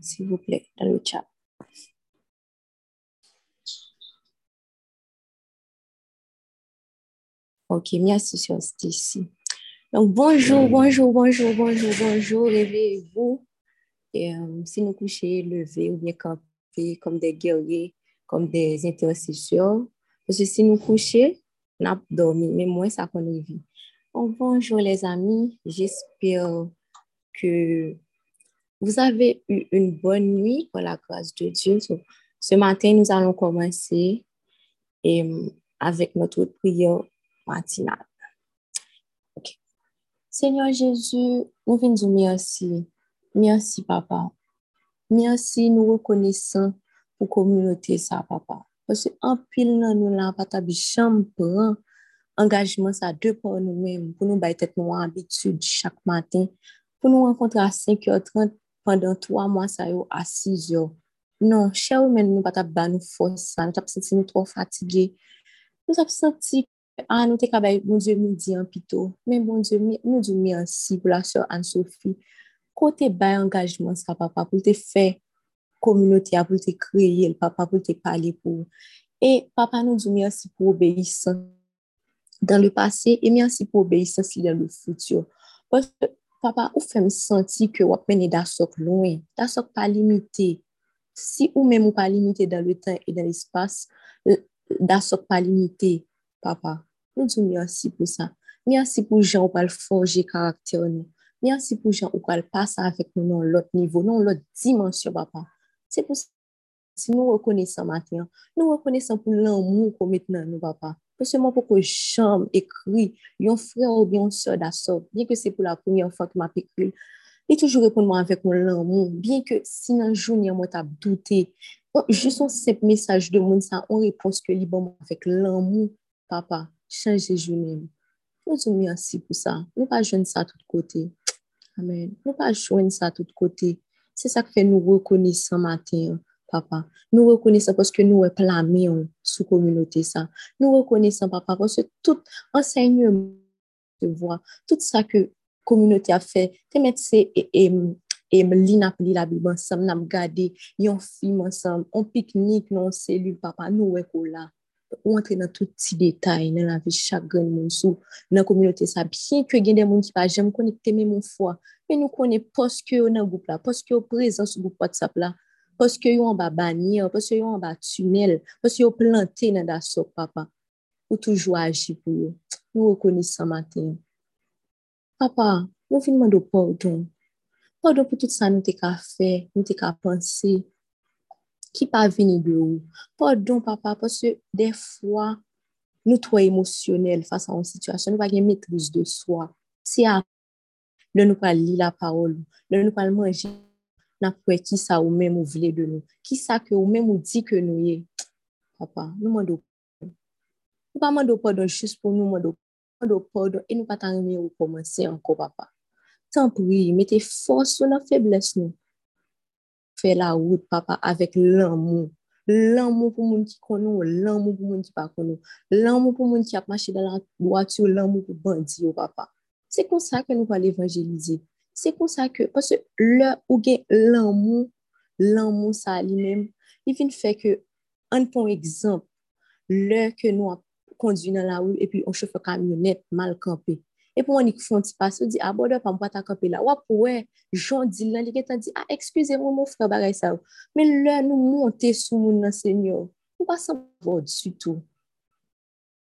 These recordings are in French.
s'il vous plaît, dans le chat. Ok, merci sur ici. Donc, bonjour, bonjour, bonjour, bonjour, bonjour, réveillez-vous. Euh, si nous couchez, levez ou bien camper comme des guerriers, comme des intercesseurs. Parce que si nous couchons, on a dormi, mais moins ça qu'on vit. Donc, bonjour les amis, j'espère que vous avez eu une bonne nuit par la grâce de Dieu. ce matin, nous allons commencer et, avec notre prière matinale. Seigneur Jésus, nous venons dire merci. Merci, papa. Merci, nous reconnaissons pour la communauté, ça, papa. Parce qu'en pile, nous n'avons pas chambre engagement ça deux pour nous-mêmes, pour nous battre nos habitudes chaque matin, pour nous rencontrer à 5h30 pendant trois mois ça à 6h. Non, cher mais nous pas ta nous force, nous avons senti nous trop fatigués. Nous avons senti ah nous t'es capable mon Dieu nous dit en pito, nous dit merci pour la sœur Anne-Sophie. Côté bas engagement ça papa pour te faire communauté pour te créer le papa pour te parler pour et papa pour obéissance dans le le papa, ou fait me sentir que vous d'assoc loin, d'assoc pas limité. Si ou même ou pas limité dans le temps et dans l'espace, euh, d'assoc pas limité, papa. Nous disons merci pour ça. Merci pour gens qui forger caractère nous. Merci pour gens qui passer avec nous dans l'autre niveau, dans l'autre dimension, papa. C'est pour ça si nous reconnaissons maintenant, nous reconnaissons pour l'amour qu'on met dans nous, papa. Que moi, pour que j'aime écrit, un frère ou bien une soeur d'assaut, bien que c'est pour la première fois que m'a écrit, il toujours répond moi avec mon l'amour, bien que si un jour, moi, t'as douté, juste un simple message de monde, ça, on réponse que libre avec l'amour, papa, changez journée. Nous sommes merci pour ça. Nous pas jouer ça de tout côté. Amen. Nous pas jouer ça de tout côté. C'est ça que fait nous reconnaissons matin papa. Nous reconnaissons parce que nous sommes sous communauté ça. Nous reconnaissons, papa, parce que tout enseignement de voix, tout ça que communauté a fait, te mettre et, et, li n'a pris la Bible ensemble, n'a regardé, yon film ensemble, on pique-nique dans cellule, papa, nous sommes là. On entre dans tout petit détail dans la vie chaque monde sous dans communauté ça bien que a des gens qui pas jamais connecter même mon foi mais nous connaissons parce que dans groupe là parce que présent sur groupe WhatsApp là parce que yo en bas bannière, parce que yo en bas tunnel, parce que yo planté dans la soupe, papa. Ou toujours agir pour eux. Nous reconnaissons matin. Papa, nous venons demander pardon. Pardon pour tout ça nous t'avons fait, nous t'avons pensé. Qui pas venu de où? Pardon, papa, parce que des fois, nous trop émotionnels face à une situation, nous pas une maîtrise de soi. C'est à de nous pas lire la parole, nous pas manger n'a pas qui ça ou même ou voulez de nous. Qui ça que ou même ou dit que nous y Papa, nous demandons nous pas demandons pardon juste pour nous demandons pardon et nous pas t'en ou commencer encore, papa. Tant pis, mettez force sur la faiblesse nous. Fais la route, papa, avec l'amour. L'amour pour moun qui connaît, l'amour pour moun qui pas connaît, l'amour pour moun qui a marché dans la voiture, l'amour pour bandit, papa. C'est comme ça C'est pour ça que, parce que le ou l'amour, l'amour ça lui-même, il faire que, un exemple, le que nous conduit dans la rue et puis on chauffe camionnette mal campé. Et puis on y font petit passe, on dit, ah bon, pas pas ta camper là. Ou ouais, Jean dit là, il dit, ah, excusez-moi, mon frère, bagay ça. Mais là, nous monter sous mon Seigneur, nous pas s'en du tout.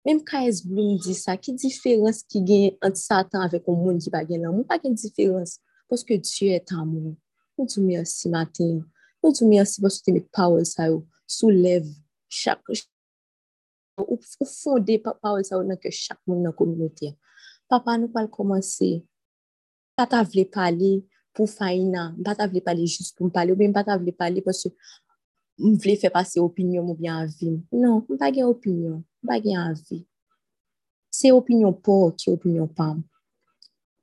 Mem K.S. Bloom di sa, ki diferans ki gen anti satan avek ou moun ki pa gen lan? Moun pa gen diferans, poske Diyo et an moun. Moun tou mersi maten, moun tou mersi poske te met pawel sa yo, soulev chak, ou fonde pawel sa yo nan ke chak moun nan kominote. Papa nou pal komanse, pata vle pale pou fayna, pata vle pale jist pou mpale, ou ben pata vle pale poske m vle fe pase opinyon mou bien avim. Non, m pa gen opinyon. Pas gain avis. C'est opinion pour qui opinion pas.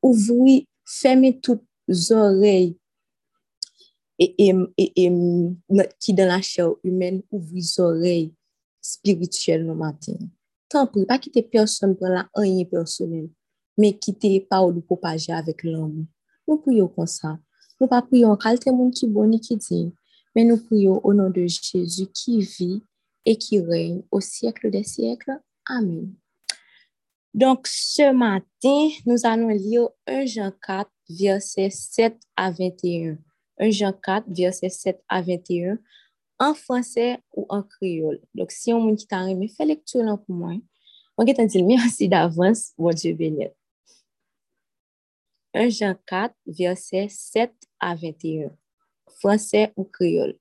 Ouvrir, fermer toutes oreilles et, et, et, qui dans la chair humaine ouvre les oreilles spirituelles le matin. Tant pis, pas quitter personne pour la rien personnel, mais quitter parole pour propager avec l'homme. Nous prions comme ça. Nous pas prions qualité monde qui bon qui dit, mais nous prions au nom de Jésus qui vit et qui règne au siècle des siècles. Amen. Donc, ce matin, nous allons lire 1 Jean 4, verset 7 à 21. 1 Jean 4, verset 7 à 21, en français ou en créole. Donc, si on qui t'a aimé, fais lecture pour moi. On va dire merci d'avance, mon Dieu béni. 1 Jean 4, verset 7 à 21, français ou créole.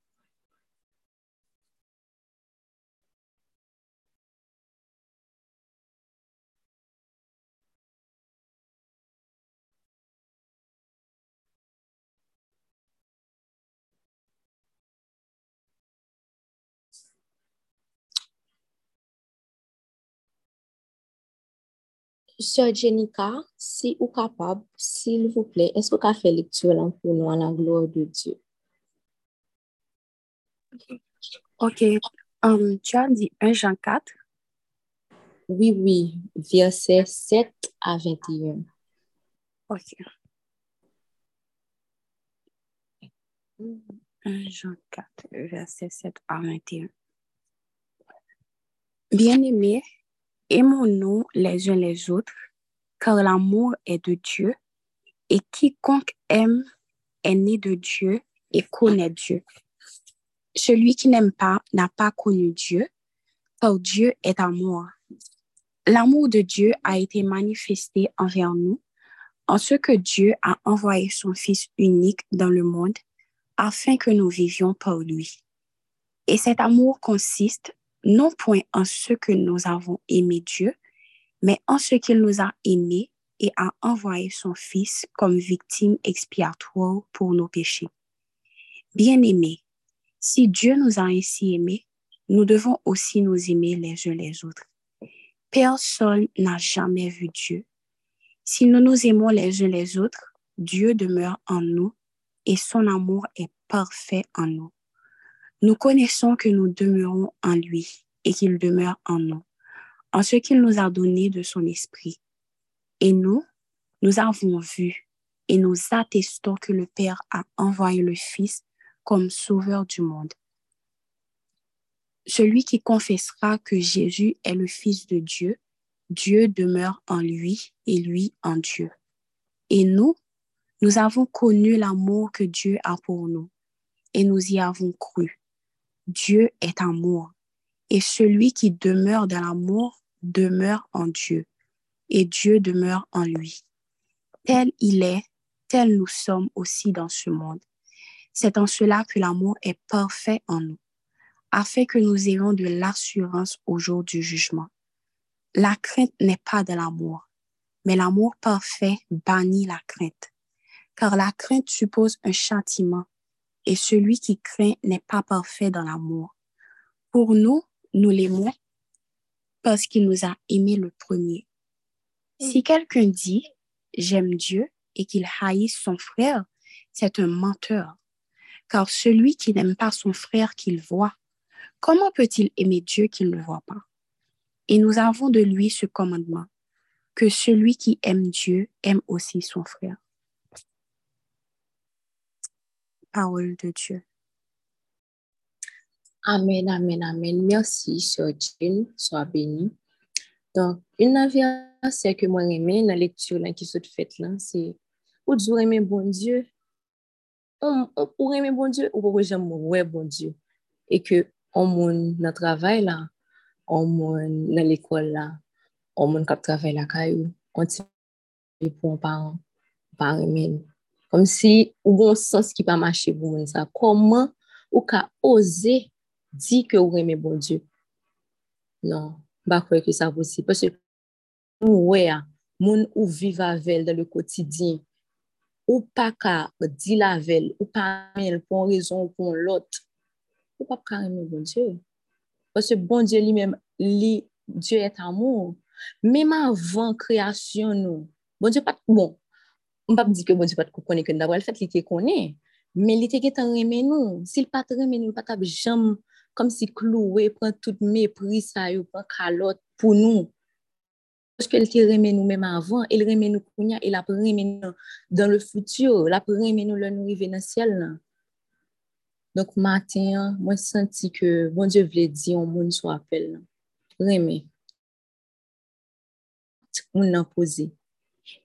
Sœur Jenica, si vous capable, s'il vous plaît, est-ce que vous avez fait lecture là pour nous à la gloire de Dieu? Ok. Um, tu as dit 1 Jean 4? Oui, oui. Verset 7 à 21. Ok. 1 Jean 4, verset 7 à 21. Bien-aimés, aimons-nous les uns les autres, car l'amour est de Dieu, et quiconque aime est né de Dieu et connaît Dieu. Celui qui n'aime pas n'a pas connu Dieu, car Dieu est amour. L'amour de Dieu a été manifesté envers nous, en ce que Dieu a envoyé son Fils unique dans le monde, afin que nous vivions par lui. Et cet amour consiste non point en ce que nous avons aimé Dieu, mais en ce qu'il nous a aimés et a envoyé son Fils comme victime expiatoire pour nos péchés. Bien-aimés, si Dieu nous a ainsi aimés, nous devons aussi nous aimer les uns les autres. Personne n'a jamais vu Dieu. Si nous nous aimons les uns les autres, Dieu demeure en nous et son amour est parfait en nous. Nous connaissons que nous demeurons en lui et qu'il demeure en nous, en ce qu'il nous a donné de son esprit. Et nous, nous avons vu et nous attestons que le Père a envoyé le Fils comme sauveur du monde. Celui qui confessera que Jésus est le Fils de Dieu, Dieu demeure en lui et lui en Dieu. Et nous, nous avons connu l'amour que Dieu a pour nous et nous y avons cru. Dieu est amour, et celui qui demeure dans l'amour demeure en Dieu, et Dieu demeure en lui. Tel il est, tel nous sommes aussi dans ce monde. C'est en cela que l'amour est parfait en nous, afin que nous ayons de l'assurance au jour du jugement. La crainte n'est pas de l'amour, mais l'amour parfait bannit la crainte, car la crainte suppose un châtiment et celui qui craint n'est pas parfait dans l'amour. Pour nous, nous l'aimons parce qu'il nous a aimés le premier. Si quelqu'un dit j'aime Dieu et qu'il haïsse son frère, c'est un menteur. Car celui qui n'aime pas son frère qu'il voit, comment peut-il aimer Dieu qu'il ne voit pas? Et nous avons de lui ce commandement, que celui qui aime Dieu aime aussi son frère parole de Dieu. Amen, amen, amen. Merci, Sœur Jean. Sois bénie. Donc, une c'est que moi aimé dans la lecture qui là, c'est pour dire aimer bon Dieu. Pour aimer bon Dieu, ou pour j'aime ouais bon Dieu. Et que on mon dans travail là, on mon dans l'école là, on mon qui travaille là caillou, on tient pour un parent, par comme si ou bon sens qui pas marché pour moi ça comment ou ka oser dire que vous aimez bon Dieu? Non pas croire que ça possible parce que ouais moun ou vivre avec dans le quotidien ou pas ka dire la veille ou pas pour une raison ou pour l'autre ou pas ka aimer bon Dieu. Parce que bon Dieu lui-même lui Dieu est amour. Même avant création nous bon Dieu pas bon Mpap di ke bon di pat kou konen ke ndabwa, el fet li te konen, men li te ke tan remen nou. Si l pat remen nou, pat ap jam, kom si klouwe, pran tout mepri sa yo, pran kalot pou nou. Parce qu'elle te remet nous-mêmes avant, elle remet nous kounya, elle a remet nous dans le futur, elle a remet nous le nous arriver dans le ciel. Là. Donc, matin, senti que bon Dieu voulait dire au monde soit appel. Remet. On l'a posé. Et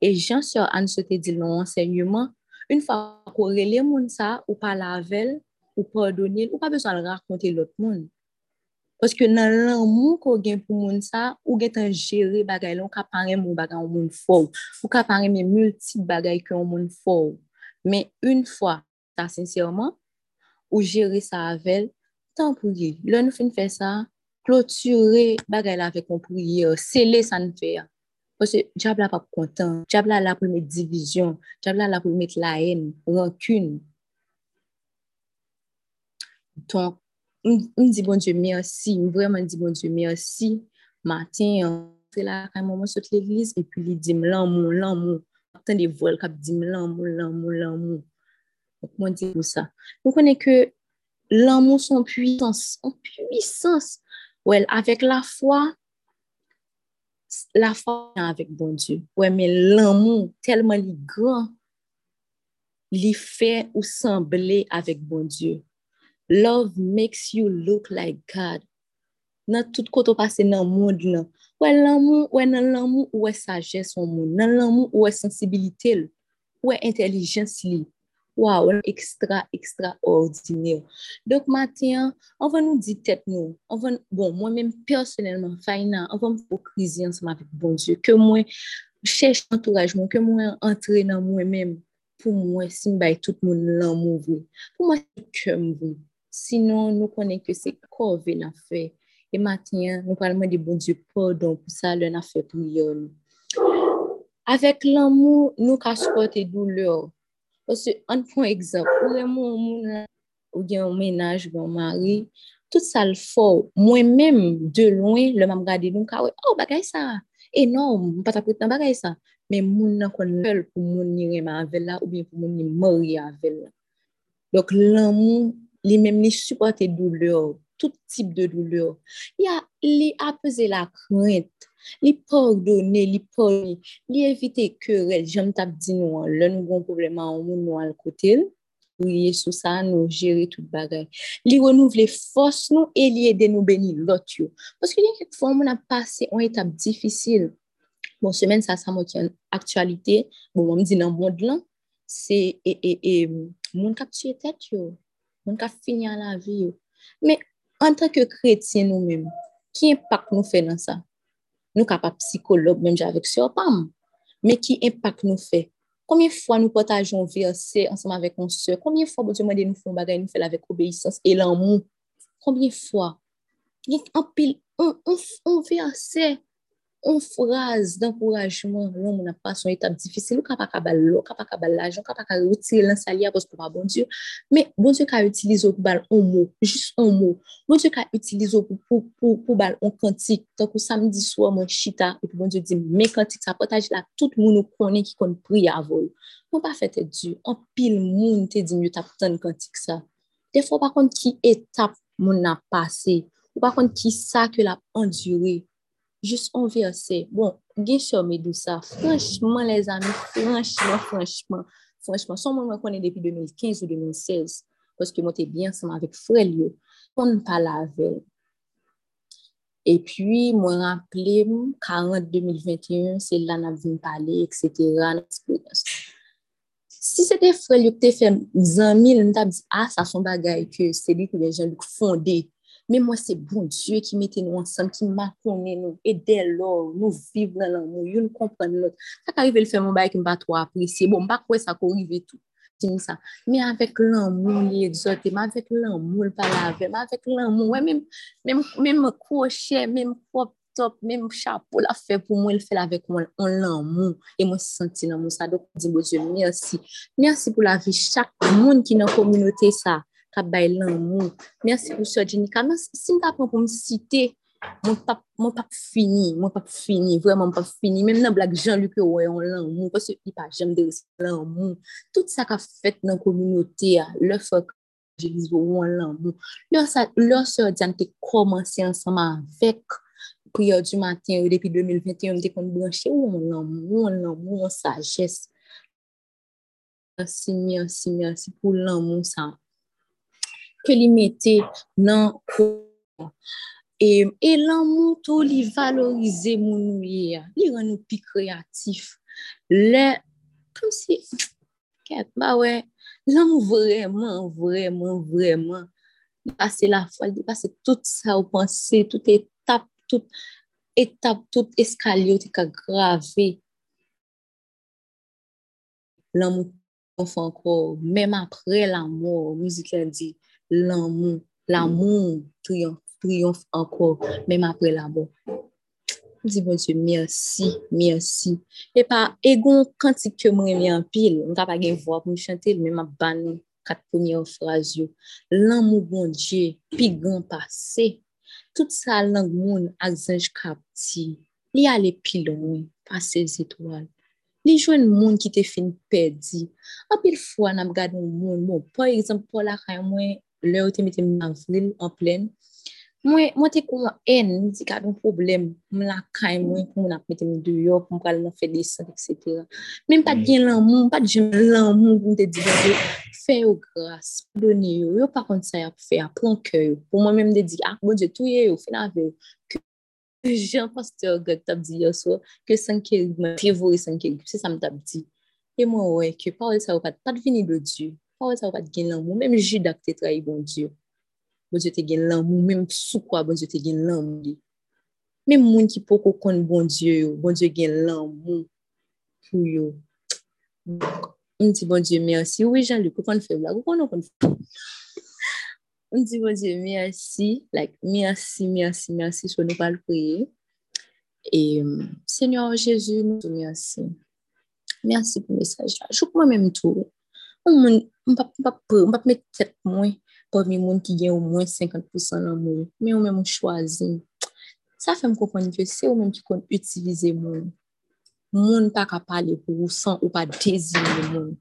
Jean-Sœur Anne se te dit l'enseignement, une fois qu'on relève moun ça, ou pas lavel, ou pardonner, ou pas besoin de raconter l'autre monde. Parce que dans l'amour qu'on gagne pour moun ça, ou gen tan gérer bagay ou ka parler moun bagay ou moun ou ka parler mes multiples bagay que moun fort. Mais une fois, ça sincèrement, ou gérer ça avec, tant pour lui. Là, nous fin faire ça, clôturer bagay là avec mon prière, sceller ça nous fait. Parce là pas content, diable là pour mettre division, diable là pour mettre la haine, rancune. Donc, on dit bon Dieu merci, vraiment dit bon Dieu et puis il dit l'amour, l'amour. Attends des voix qui dit l'amour, l'amour, l'amour. Donc, moi, dit pour ça. Vous connaissez que l'amour, son puissance, son puissance. Avec la foi, la foi avec bon Dieu. Ouais, mais l'amour, tellement grand, il fait ou sembler avec bon Dieu. Love makes you look like God. Nan tout koto pase nan moun nan. Ouè l'amour, ouè nan l'amour, ouè sagesse ou moun. Nan l'amour, ouè sensibilité l. Li. Waouh, extra, extraordinaire. Donc, matin, on va nous dire tête nous. On va, bon, moi-même, personnellement, Faina, on va me focaliser ensemble avec bon Dieu. Que moi, cherche entouragement, que moi, entre dans moi-même. Pour moi, si tout le monde l'amour, pour moi, c'est que. Sinon, nous connaissons que c'est quoi l'a fait. Et maintenant, nous parlons de bon Dieu pardon pour ça, l'on a fait prière. Avec l'amour, nous casse supporter douleur. Parce que, un point exemple, vraiment, ou bien un ménage, un mari, tout ça le faut. Moi-même, de loin, le même regarder nous, oh, bagay ça, énorme, pas ta dans bagay ça. Mais moun nan kon seul pour moun ni rema avec là, ou bien pour moun ni marié avec là. Donc, l'amour, les mêmes, les supporter douleur, tout type de douleur. Il y a, les apaiser la crainte, les pardonner, les pardonner, les éviter querelle. J'aime t'a dit nous, hein, là, nous avons un problème à nous, à côté. Oui, sous ça, nous gérer tout bagage. Les renouveler force nous et les aider nous bénir l'autre. Parce que quelquefois, on a passé une étape difficile. Bon, semaine, ça, ça m'a une actualité. Bon, on me dit dans le monde là, c'est, et, et, et, mon cap tuer tête, yo. Mon cap finir la vie, yo. Mais, en tant que chrétien nous-mêmes, qui impact nous fait dans ça? Nous capables psychologue même avec sur pam. Mais qui impact nous fait? Combien de fois nous partageons verset ensemble avec mon soeur? Combien de fois Dieu m'a dit nous faisons bagay nous fait avec obéissance et l'amour? Combien de fois? Il une phrase d'encouragement, l'homme n'a pas son étape difficile, ou capable capable l'eau, capable capable l'argent, capable retirer l'insalier parce que pas bon Dieu. Mais bon Dieu qu'a utilisé pour bal un mot, juste un mot. Bon Dieu qu'a utilisé pour pour pour pour bal un cantique. Donc samedi soir mon chita et puis bon Dieu dit mes cantiques ça partage là tout le monde connaît qui connaît prier à vol. On pas fait Dieu. En pile monde te dit mieux tant cantique ça. Des fois par contre qui étape mon a passé, ou par contre qui ça que l'a enduré Jus on verse. Bon, gen chou me dou sa. Franchman, les amis, franchman, franchman. Franchman, son moun mwen konen depi 2015 ou 2016. Paske mwen te bien seman vek frel yo. Kon pa lavel. E pwi mwen rappele mwen 40 2021, se la nan vin pale, etc. Si se te frel yo te fè zanmil, mwen ta bi, a, ah, sa son bagay ke se li ki gen jen luk fonde Men mwen se bon Diyo ki mette nou ansan, ki makone nou, ede lor, nou viv nan lan nou, yon kompren lot. Sa ka rive l fè mwen bay ki mba to apresye, bon mba kwe sa ko rive tout. Mè avèk lan moun li egzote, mè avèk lan moun palave, mè avèk lan moun, wè mè mè kouche, mè mè koupe top, mè mè chapo la fè pou mwen, l fè la vek mwen, on lan moun, e mwen se senti nan moun sa, dok di bo Diyo, mersi, mersi pou la vi chak moun ki nan kominote sa, kap bay lan moun. Mersi pou Jenika. Si pou moun pap fini, moun pap fini, pap fini. Nan Jean-Luc yo wè yon lan moun, de lan moun. Tout sa ka fèt nan kominote ya, lè fòk wè lan moun. Te komanse ansama vek prière du matin depuis 2021, je suis branché ou on l'amour, l'amour, la sagesse. Merci, merci, merci pour l'amour ça. Que lui mettez dans et, et l'amour tout li valoriser mon nous il rend nous plus créatifs. Le comme si bah ouais, l'amour vraiment vraiment vraiment passer la foi, passer tout ça au pensée, toute étape, toute étape, toute escalier qui a gravé. L'amour encore, même après l'amour, musique a dit l'amour, l'amour triomphe, encore, même après l'amour. Dis bon Dieu, merci, merci. Et pas, et gon cantique que moi en pile, on t'a pas voix pour me chanter, mais ma ban quatre premières phrases L'amour bon Dieu, puis grand passé. Tout ça langue ak zanj kapti. Li ale pi loin, pas ces étoiles. Li jwen moun qui te fin perdi. Apil fwa nan gade moun, moun, par exemple, pour la mwen, lè ou te mette en avril, en pleine, Mwen, mwen te kon en, mwen ka don problem, mwen la kay mwen pou mwen ap deyo, pou mwen pral nan fè desan, etc. Men pa gen lan moun, pa jen lan moun mwen te di, fè yo yo, yo pa kont sa yap fè, ap pran kè yo. Pou mwen men mwen te di, ak bon je touye yo, fè nan yo. Ke jen tab di yo so, ke sanke mwen prevori sanke, se sa tab di. E mwen wè, ke sa wè pat, pat vini do Diyo, pa wè sa wè pat gen lan moun, men jidak te trahi bon Diyo. bon Dieu te gen l'amour, même sous quoi bon Dieu te gen l'amour? Même moun qui peut connaître bon Dieu, bon Dieu gen l'amour pour yo. On dit bon Dieu merci. Oui, Jean-Luc, pourquoi on fait blague? Pourquoi on fait On dit bon Dieu merci, like merci, merci, merci, sur nous pas le prier. Et Seigneur Jésus, nous merci. Merci pour le message. Je crois même tout. Peut pas mettre tête moins parmi moun qui gen au moins 50% l'amour, mais ou comprendre que c'est ou qui compte utiliser moun. Moun pas qu'à parler pour ou sans ou pas désirer moun.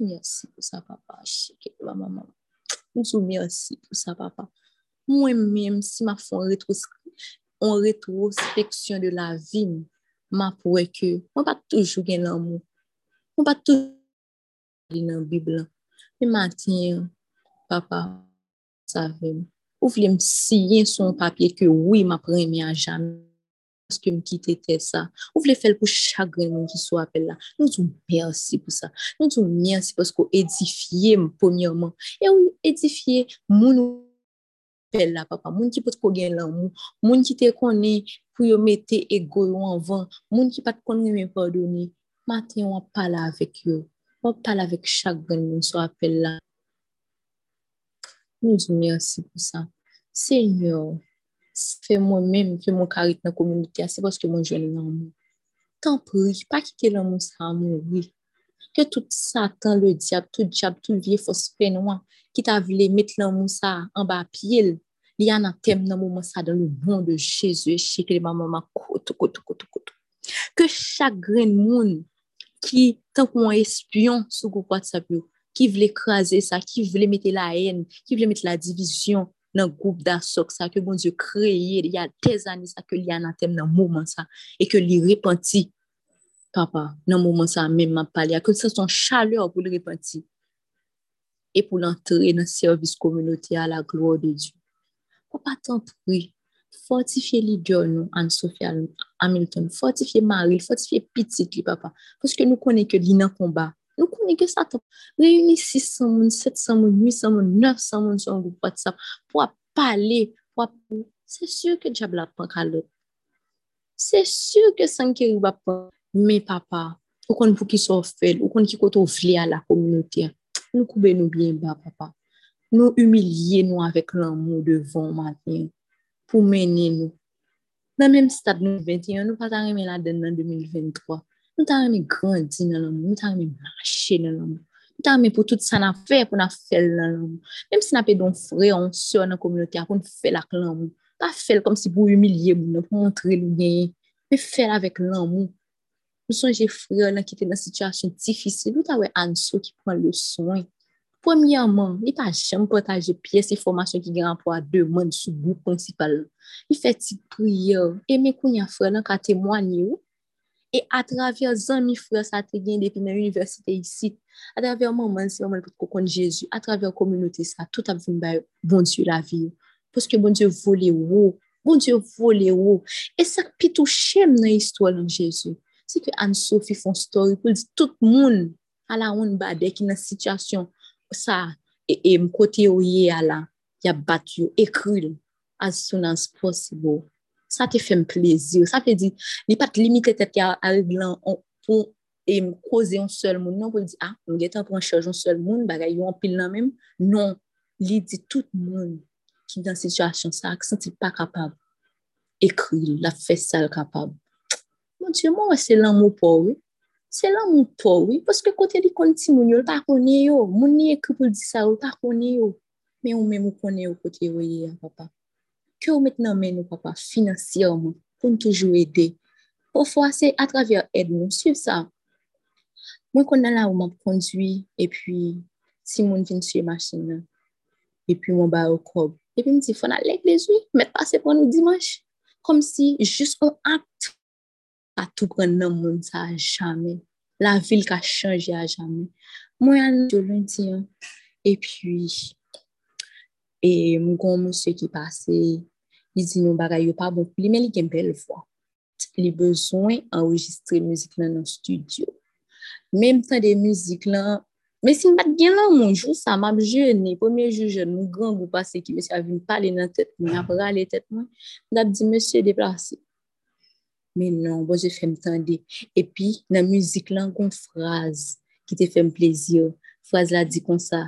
Merci pour ça, papa. la maman. Pour ça, papa. Moi-même, si ma font en rétrospection de la vie, ma que, moi pas toujours gen toujours dans la Bible. Mais maintenant, papa. Ou vle m siyen son oui ma a jamais paske m kite te sa. Ou vle fel pou chagren moun ki sou apel la. Nou tou mersi pou sa. Nou tou mersi edifiye m. E ou edifiye moun apel la papa. Moun ki pot lan moun. Moun ki te konen pou yo mette ego yo anvan. Moun ki pat konen men pardoni. Maten wap pala avek yo. Wap pala avek chagren moun sou apel la. Nous disons merci pour ça. Seigneur, fais moi-même que mon charisme dans la communauté, c'est parce que mon jeune l'amour. T'en prie, pas quitter l'amour ça mourir. Que tout Satan, le diable, tout diable, tout vieux fausse noir qui t'a voulu mettre l'amour ça en bas pied, il y a un thème dans le ça dans le nom de Jésus, que maman koto, koto, koto, koto. Que chaque grain de monde qui, tant qu'on espion sur le WhatsApp, qui voulait écraser ça, qui voulait mettre la haine, qui voulait mettre la division dans le groupe d'assoc, ça que bon Dieu créé il y a des années, ça que il a un dans le moment ça, et que repenti, papa, dans le moment ça, même m'a parlé, que ça son chaleur pour le repentir et pour l'entrer dans le service communautaire à la gloire de Dieu. Papa, t'en prie, fortifier leader nous, Anne-Sophie Hamilton, fortifier Marie, fortifier petite, papa, parce que nous connaissons que l'île combat, nous connaissons que ça. Réunir 600 moun, 700 moun, 800 moun, 900 moun WhatsApp sûr que diable papa, ou qu'on pour qui soit fait, ou la communauté. Nous couper nous bien bas, papa. Nous humilier nous avec l'amour devant matin pour mener nous. Dans le même stade 2021, nous pas arriver là-dedans en 2023. Nou ta reme grandi nan l'amou, nou ta reme mache nan l'amou. Nou ta reme pou tout sa nan fe pou nan fel nan l'amou. Mem si nan pe don fre, on se nan komynoti apon fel ak l'amou. Pa fel kom si pou humiliye moun, pou montre l'ouye. Me fel avek l'amou. Nou son je fre nan ki te nan sityasyon difisil. Nou ta we anso ki le son. Premièrement, il pas jamais partager pièces et formations qui gagnent pour deux mondes sous groupe principal. Il fait des prières et mes cousins frères là témoigner. Et à travers amis frères ça te gagne depuis l'université ici, à travers maman si maman pour connaître Jésus, à travers communauté ça tout a venu bon Dieu la vie. Parce que bon Dieu voulait haut, bon Dieu voulait haut. Et ça qui touche dans l'histoire de Jésus. C'est que Anne-Sophie font story pour dire tout le monde à la honte qui est dans situation. Ça. Et, et côté yo y a là y a battu écrit as soon as possible ça te fait plaisir. Ça veut dire il pas limité tête à régler pour et me causer un seul monde. Non pour dire ah on est en train charger un seul monde bagay yo en pile là même. Non il dit tout le monde qui dans situation ça qui senti pas capable écrit la fait ça capable. Mon dieu moi c'est l'amour pour oui se lan moun to oui, paske kote li konti moun yo, l pa konye yo, moun ni ekri pou l di sa l pa konye yo, men ou men moun konye yo kote yo ye, papa. Ke ou met nan men nou, papa, finansiyonman, pou nou toujou ede. Pofwa se atraver ed nou, suiv sa. Mwen kon nan la ou moun kondwi, epi si moun vin suye masin nan, epi moun ba ou kob. Epi mwen di, fon alek lejwi, met pase pou nou dimanj, Kom si, jist an akt a tou pren nan moun sa a jame. La vil ka chanje a jame. Mwen an yo lundi an. E pi, e mwen kon mwen se ki pase, li di nou bagay yo pa bon Li men li gen bel vwa. Li bezwen enregistre mouzik lan nan studio. Mem tan de mouzik lan, men si mbat gen lan moun jou sa mab jene, pwemye jou jene, mwen gran gou pase ki mwen se avin pale nan tet mwen, ap rale tet mwen, mwen ap di mwen se deplase. Men non, bon je fèm tende. E pi, nan müzik lan kon fraz ki te fèm plezir. Fraz la di kon sa.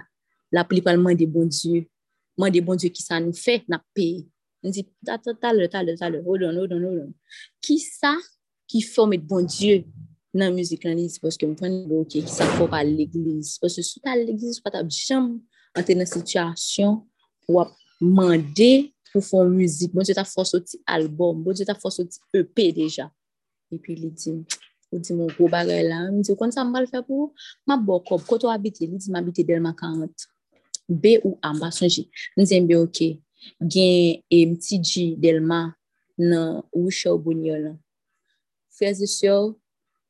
La man de bon die. Man de bon die ki sa nou fè, na pe. Nan di, talè, talè, talè, odon, odon, odon. Ki sa ki fòm et bon die nan müzik lan li, se poske mpwen bon ki sa fòm pa l'eglise. Poske sou ta l'eglise, pata bjam an te nan situasyon wap mande pou fon müzik, bon je ta fos oti albom, bon je ta fos oti EP deja. E pi li di, ou di moun kou bagay la, mi di, kon sa mbal fe pou? Ma bokop, koto abite, li di mabite del makant. B ou A, mba sonji. Ni di mbe ok, gen e mti G del ma nan wisho bunyo la. Fezi syo,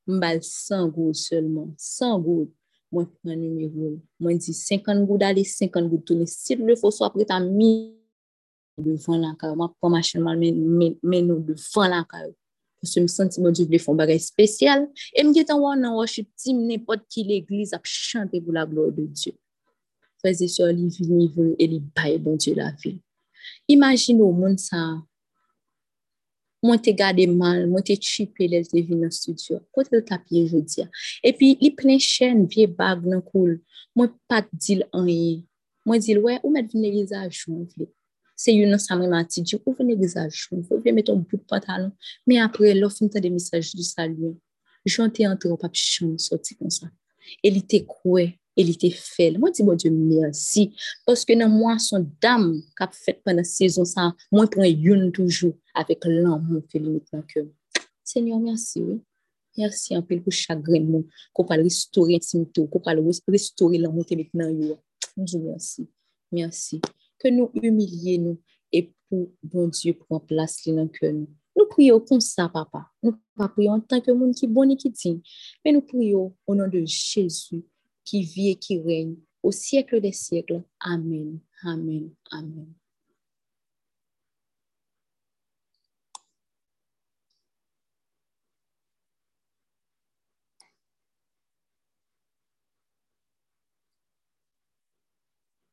mbal 100 goud selman, 100 goud. Mwen pran nume goud. Mwen di 50 goud ali, 50 goud touni. Si le fos apre ta mi, devan lankay, mwen pou machinman men nou devan. Pwese senti mwen fon bagay spesyal, e getan wan nan nepot ki la glor de Diyo. Li vini e li baye bon la vi. Imagin ou moun sa, mwen te mal, mwen te chipe lèl studio, kote l tapye jodi. E pi li plen chen, vie bag nan koul, mwen pat dil anye. Mwen dil, wè, ou vini l'eglise a joun vle. Se yon nan sa mwen mati di, ou vene gizaj chou, ou vene meton bout patalon. Me apre, lò fin ta de misaj di salyon. Joun te antre ou papi chan, soti kon sa. E li te kwe, e li te fel. Mwen di mwen di mersi, nan mwen son dam kap fet pwè nan sezon sa, mwen pren yon toujou avèk lan mwen felimit nan kèm. Senyor, mersi wè. Mersi anpil pou chagren moun, kou pal ristori intimito, kou pal ristori lan mwen telik nan yon. Mwen di mersi. Mersi. Que nous humilier nous et pour bon Dieu prendre place dans cœur. Nous prions comme ça, papa. Nous pas prions en tant que monde qui est bon et qui digne, mais nous prions au nom de Jésus qui vit et qui règne au siècle des siècles. Amen. Amen. Amen.